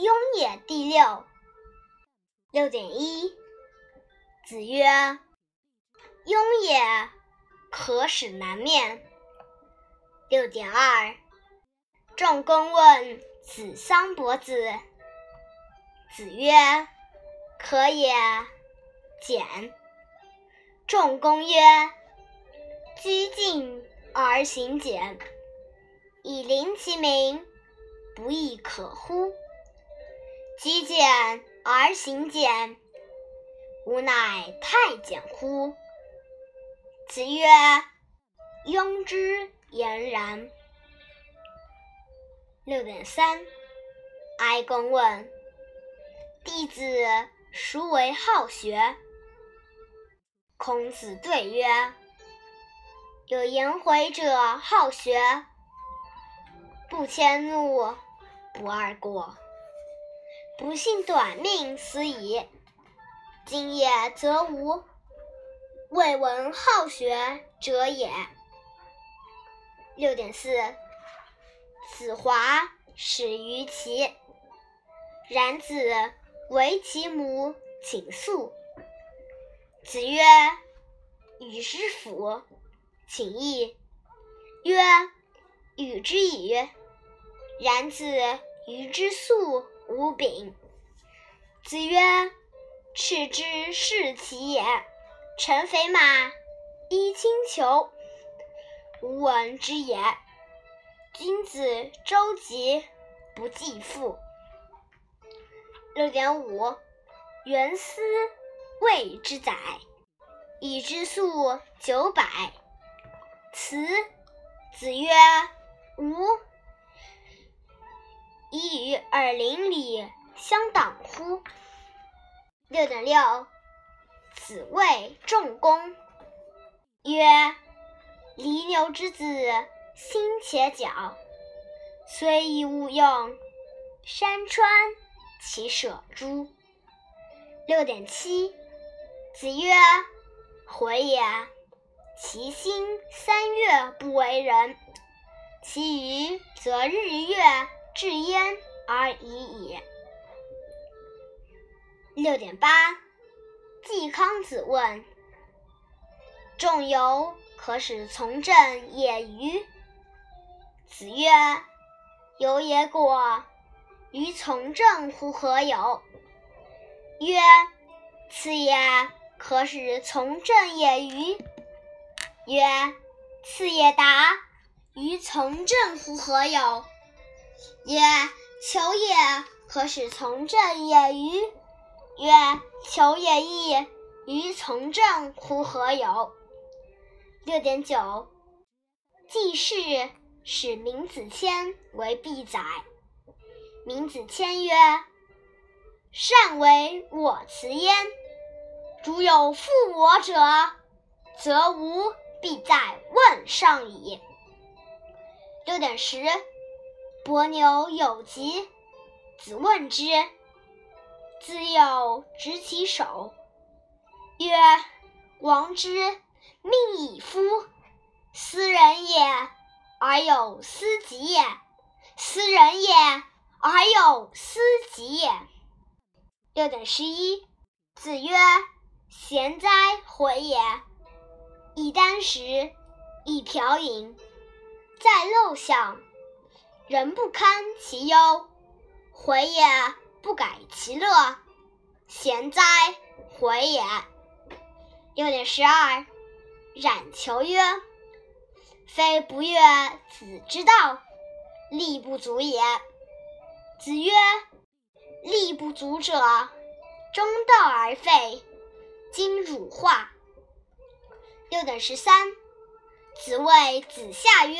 雍也。第六。六点一。子曰：“雍也，可使南面。”六点二。仲公问子桑伯子。子曰：“可也。”简。仲公曰：“居敬而行俭，以临其民，不亦可乎？居简而行俭，吾乃太简乎？”子曰：“庸之言然。”六点三。哀公问弟子：“孰为好学？”孔子对曰：“有颜回者好学，不迁怒，不贰过，不幸短命斯矣。今也则无，未闻好学者也。”六点四。子华始于齐，然子为其母请诉。子曰：“与之辅，请义。”曰：“与之矣。”然子与之粟无饼。子曰：“赤之是其也，乘肥马，衣轻裘，无闻之也。君子周急，不计父。”六点五，元思。谓之载，以之粟九百。辞。子曰：“吾以与尔邻里相党乎？”六点六。子谓仲弓曰：“犁牛之子，心且矫，虽亦勿用，山川其舍诸？”六点七。子曰：“回也，其心三月不为人，其余则日月至焉而已矣。”六点八。季康子问：“仲由可使从政也与？”子曰：“由也果，于从政乎何有？”曰：“次也。”可使从政也与？曰：次也达，于从政乎何有？曰：求也。可使从政也与？曰：求也亦，于从政乎何有？六点九。季氏使闵子骞为必宰。闵子骞曰：善为我辞焉。如有负我者，则吾必在问上矣。六点十，伯牛有疾，子问之，子有执其手，曰：“王之，命以夫。斯人也，而有斯己也；斯人也，而有斯己也。”六点十一，子曰。贤哉，回也！一箪食，一瓢饮，在陋巷，人不堪其忧，回也不改其乐。贤哉，回也！六点十二，冉求曰：“非不悦子之道，力不足也。”子曰：“力不足者，中道而废。”今汝化。六点十三，子谓子夏曰：“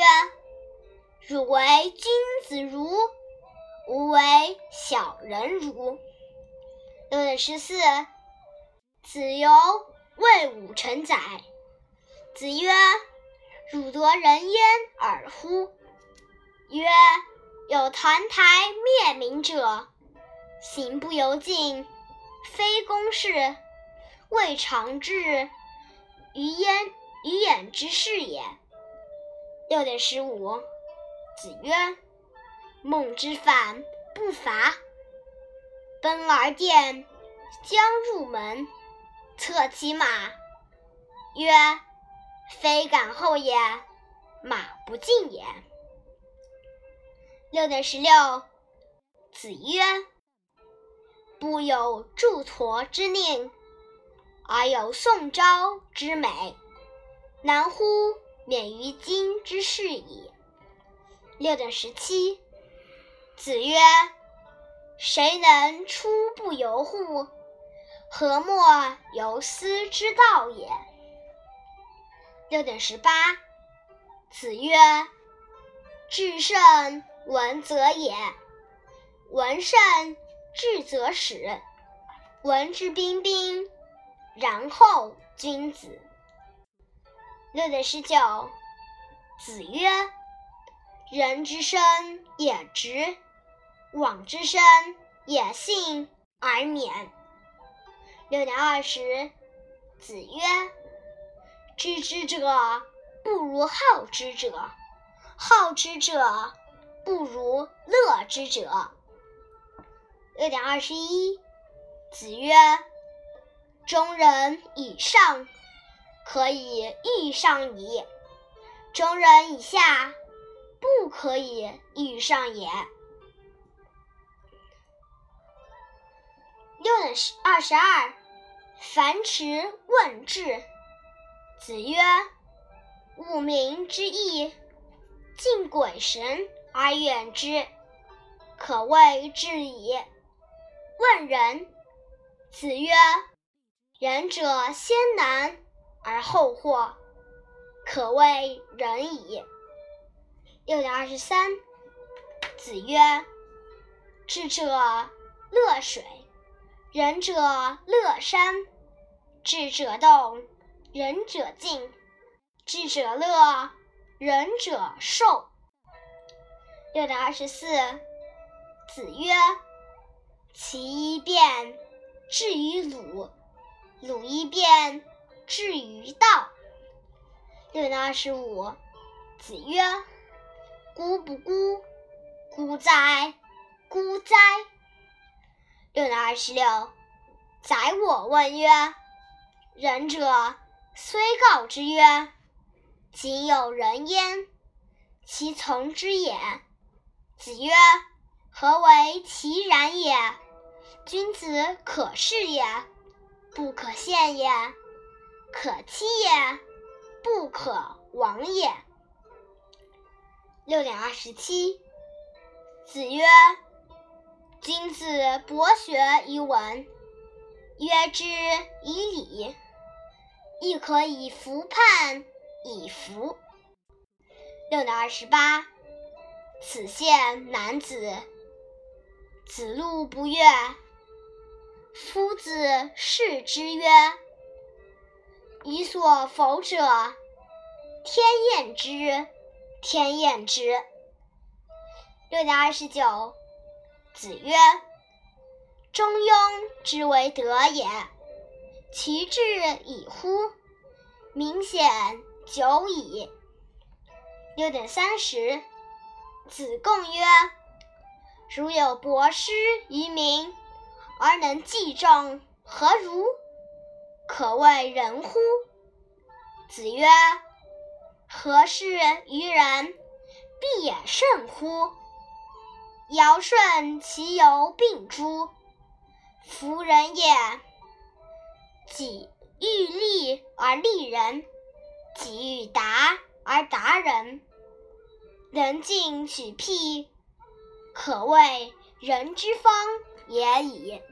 汝为君子如，吾为小人如。”六点十四，子游谓武成宰。子曰：“汝得人焉尔乎？”曰：“有澹台灭民者，行不由径，非公事。”未尝至于焉于眼之事也。六点十五，子曰：“孟之反不伐，奔而殿，将入门，策其马，曰：“非敢后也，马不进也。”六点十六，子曰：“不有祝陀之令，而有宋昭之美，难乎免于今之事矣。”六点十七，子曰：“谁能出不由户？何莫由斯之道也？”六点十八，子曰：“至圣文则也，文圣至则始。文质彬彬，然后君子。”六点十九，子曰。人之生也直，往之生也信而免。六点二十，子曰：“知之者不如好之者，好之者不如乐之者。”六点二十一，子曰：“中人以上，可以欲上矣；中人以下。”不可以遇上也。六点二十二，樊迟问智。子曰：“吾民之义，敬鬼神而远之，可谓智矣。”问仁。子曰：“仁者先难而后获，可谓仁矣。”六点二十三，子曰：“智者乐水，仁者乐山。智者动，仁者静；智者乐，仁者寿。”六点二十四，子曰：“其一变至于鲁，鲁一变至于道。”六点二十五，子曰。孤不孤，孤哉，孤哉！六点二十六，宰我问曰：“仁者虽告之曰：‘今有人焉，其从之也？’”子曰：“何为其然也？君子可视也，不可陷也；可欺也，不可亡也。”六点二十七，子曰：“君子博学于文，约之以礼，亦可以服判以服。”六点二十八，此县男子，子路不悦。夫子视之曰：“予所否者，天厌之。”天厌之。六点二十九，子曰：“中庸之为德也，其志已乎？明显久矣。”六点三十，子贡曰：“如有博施于民，而能济众，何如？可谓仁乎？”子曰。何事于人，必也甚乎？尧舜其犹病诸？夫人也，己欲立而立人，己欲达而达人。能尽取辟，可谓人之方也已。